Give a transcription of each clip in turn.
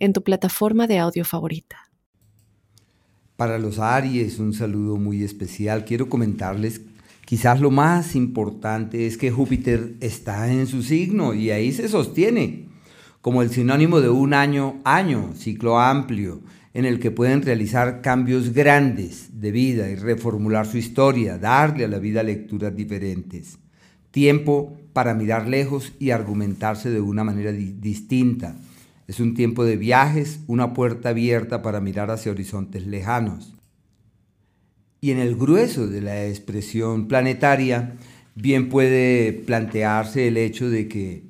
en tu plataforma de audio favorita. Para los Aries, un saludo muy especial. Quiero comentarles, quizás lo más importante es que Júpiter está en su signo y ahí se sostiene, como el sinónimo de un año, año, ciclo amplio, en el que pueden realizar cambios grandes de vida y reformular su historia, darle a la vida lecturas diferentes. Tiempo para mirar lejos y argumentarse de una manera distinta es un tiempo de viajes, una puerta abierta para mirar hacia horizontes lejanos. Y en el grueso de la expresión planetaria, bien puede plantearse el hecho de que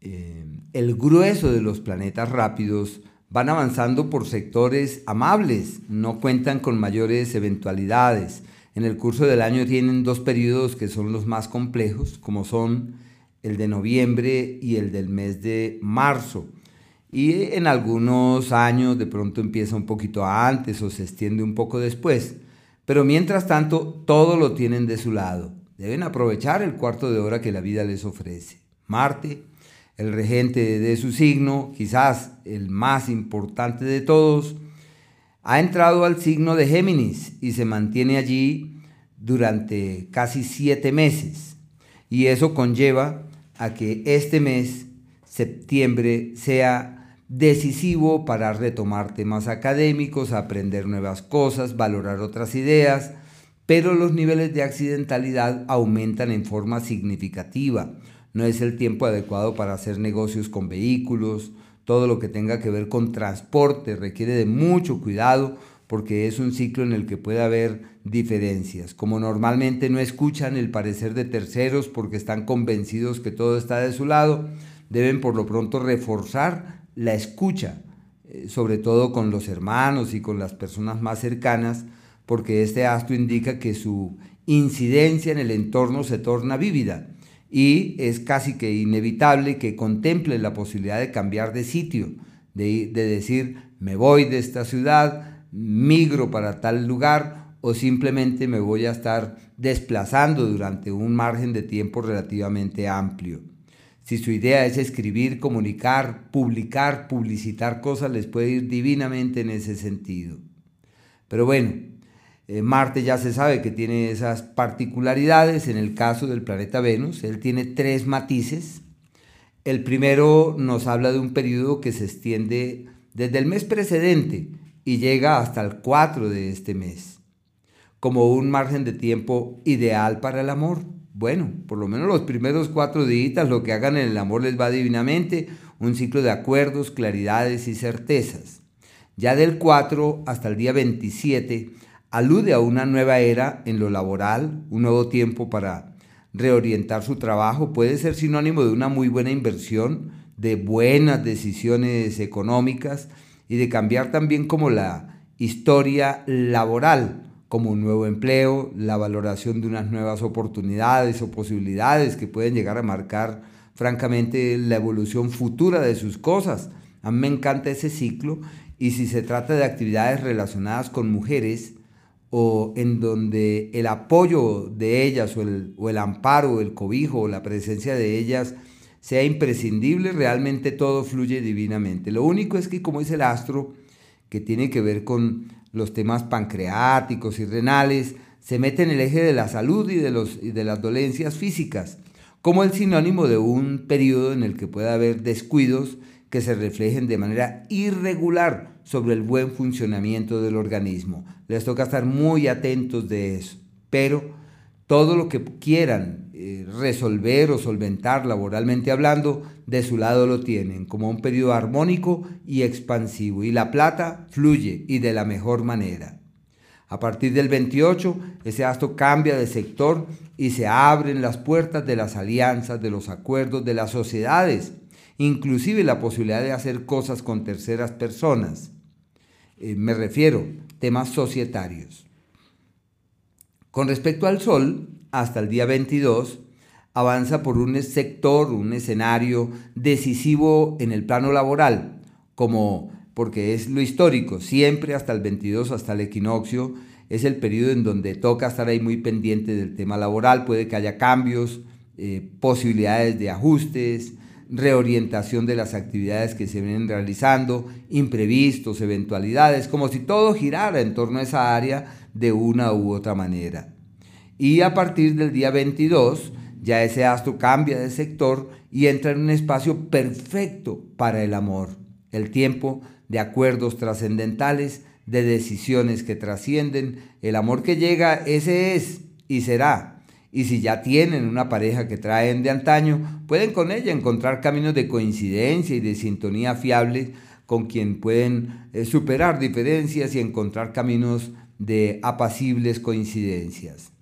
eh, el grueso de los planetas rápidos van avanzando por sectores amables, no cuentan con mayores eventualidades. En el curso del año tienen dos periodos que son los más complejos, como son el de noviembre y el del mes de marzo. Y en algunos años de pronto empieza un poquito antes o se extiende un poco después. Pero mientras tanto, todo lo tienen de su lado. Deben aprovechar el cuarto de hora que la vida les ofrece. Marte, el regente de su signo, quizás el más importante de todos, ha entrado al signo de Géminis y se mantiene allí durante casi siete meses. Y eso conlleva a que este mes, septiembre, sea decisivo para retomar temas académicos, aprender nuevas cosas, valorar otras ideas, pero los niveles de accidentalidad aumentan en forma significativa. No es el tiempo adecuado para hacer negocios con vehículos, todo lo que tenga que ver con transporte requiere de mucho cuidado porque es un ciclo en el que puede haber diferencias. Como normalmente no escuchan el parecer de terceros porque están convencidos que todo está de su lado, deben por lo pronto reforzar la escucha, eh, sobre todo con los hermanos y con las personas más cercanas, porque este astro indica que su incidencia en el entorno se torna vívida y es casi que inevitable que contemple la posibilidad de cambiar de sitio, de, de decir, me voy de esta ciudad, migro para tal lugar o simplemente me voy a estar desplazando durante un margen de tiempo relativamente amplio. Si su idea es escribir, comunicar, publicar, publicitar cosas, les puede ir divinamente en ese sentido. Pero bueno, eh, Marte ya se sabe que tiene esas particularidades. En el caso del planeta Venus, él tiene tres matices. El primero nos habla de un periodo que se extiende desde el mes precedente y llega hasta el 4 de este mes, como un margen de tiempo ideal para el amor. Bueno, por lo menos los primeros cuatro días lo que hagan en el amor les va divinamente, un ciclo de acuerdos, claridades y certezas. Ya del 4 hasta el día 27 alude a una nueva era en lo laboral, un nuevo tiempo para reorientar su trabajo, puede ser sinónimo de una muy buena inversión, de buenas decisiones económicas y de cambiar también como la historia laboral como un nuevo empleo, la valoración de unas nuevas oportunidades o posibilidades que pueden llegar a marcar francamente la evolución futura de sus cosas. A mí me encanta ese ciclo y si se trata de actividades relacionadas con mujeres o en donde el apoyo de ellas o el, o el amparo, el cobijo o la presencia de ellas sea imprescindible, realmente todo fluye divinamente. Lo único es que como es el astro, que tiene que ver con los temas pancreáticos y renales, se mete en el eje de la salud y de, los, de las dolencias físicas, como el sinónimo de un periodo en el que puede haber descuidos que se reflejen de manera irregular sobre el buen funcionamiento del organismo. Les toca estar muy atentos de eso, pero todo lo que quieran eh, resolver o solventar laboralmente hablando, de su lado lo tienen, como un periodo armónico y expansivo. Y la plata fluye y de la mejor manera. A partir del 28, ese astro cambia de sector y se abren las puertas de las alianzas, de los acuerdos, de las sociedades, inclusive la posibilidad de hacer cosas con terceras personas. Eh, me refiero, temas societarios. Con respecto al Sol, hasta el día 22, avanza por un sector, un escenario decisivo en el plano laboral, como porque es lo histórico, siempre hasta el 22, hasta el equinoccio, es el periodo en donde toca estar ahí muy pendiente del tema laboral, puede que haya cambios, eh, posibilidades de ajustes, reorientación de las actividades que se vienen realizando, imprevistos, eventualidades, como si todo girara en torno a esa área de una u otra manera. Y a partir del día 22, ya ese astro cambia de sector y entra en un espacio perfecto para el amor, el tiempo de acuerdos trascendentales, de decisiones que trascienden, el amor que llega, ese es y será. Y si ya tienen una pareja que traen de antaño, pueden con ella encontrar caminos de coincidencia y de sintonía fiables con quien pueden eh, superar diferencias y encontrar caminos de apacibles coincidencias.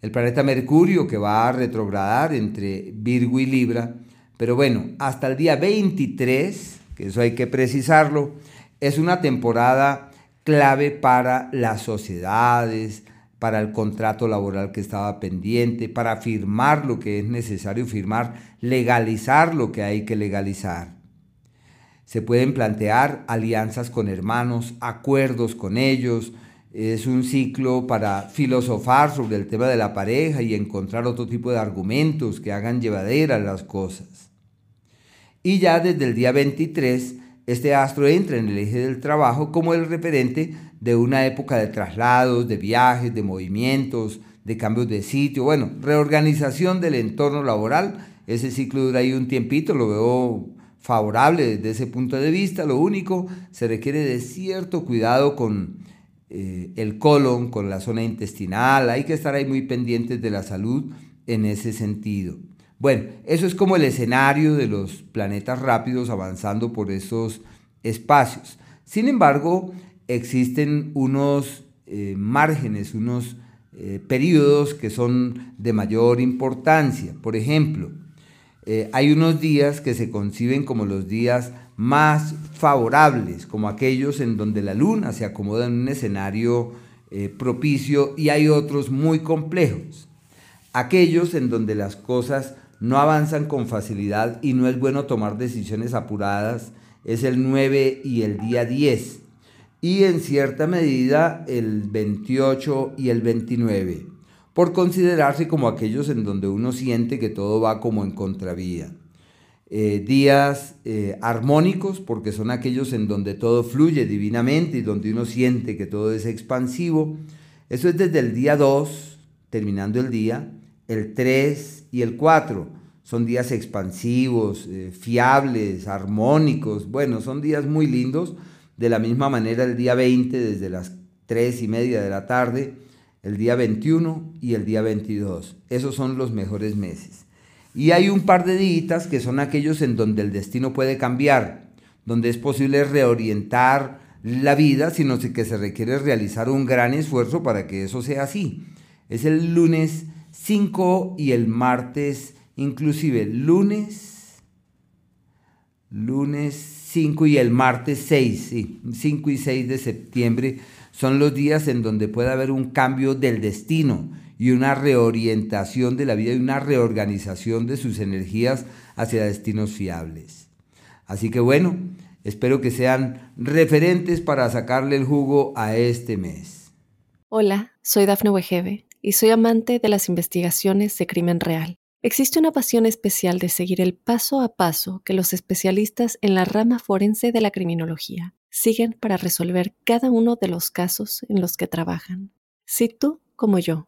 El planeta Mercurio que va a retrogradar entre Virgo y Libra, pero bueno, hasta el día 23, que eso hay que precisarlo, es una temporada clave para las sociedades, para el contrato laboral que estaba pendiente, para firmar lo que es necesario firmar, legalizar lo que hay que legalizar. Se pueden plantear alianzas con hermanos, acuerdos con ellos. Es un ciclo para filosofar sobre el tema de la pareja y encontrar otro tipo de argumentos que hagan llevaderas las cosas. Y ya desde el día 23 este astro entra en el eje del trabajo como el referente de una época de traslados, de viajes, de movimientos, de cambios de sitio, bueno, reorganización del entorno laboral. Ese ciclo dura ahí un tiempito, lo veo favorable desde ese punto de vista. Lo único, se requiere de cierto cuidado con eh, el colon, con la zona intestinal. Hay que estar ahí muy pendientes de la salud en ese sentido. Bueno, eso es como el escenario de los planetas rápidos avanzando por esos espacios. Sin embargo, existen unos eh, márgenes, unos eh, periodos que son de mayor importancia. Por ejemplo, eh, hay unos días que se conciben como los días más favorables, como aquellos en donde la luna se acomoda en un escenario propicio y hay otros muy complejos, aquellos en donde las cosas no avanzan con facilidad y no es bueno tomar decisiones apuradas, es el 9 y el día 10, y en cierta medida el 28 y el 29, por considerarse como aquellos en donde uno siente que todo va como en contravía. Eh, días eh, armónicos, porque son aquellos en donde todo fluye divinamente y donde uno siente que todo es expansivo. Eso es desde el día 2, terminando el día, el 3 y el 4. Son días expansivos, eh, fiables, armónicos. Bueno, son días muy lindos. De la misma manera el día 20 desde las 3 y media de la tarde, el día 21 y el día 22. Esos son los mejores meses. Y hay un par de días que son aquellos en donde el destino puede cambiar, donde es posible reorientar la vida, sino que se requiere realizar un gran esfuerzo para que eso sea así. Es el lunes 5 y el martes, inclusive lunes, lunes 5 y el martes 6, sí, 5 y 6 de septiembre son los días en donde puede haber un cambio del destino y una reorientación de la vida y una reorganización de sus energías hacia destinos fiables. Así que bueno, espero que sean referentes para sacarle el jugo a este mes. Hola, soy Dafne Wegebe y soy amante de las investigaciones de crimen real. Existe una pasión especial de seguir el paso a paso que los especialistas en la rama forense de la criminología siguen para resolver cada uno de los casos en los que trabajan. Si tú, como yo,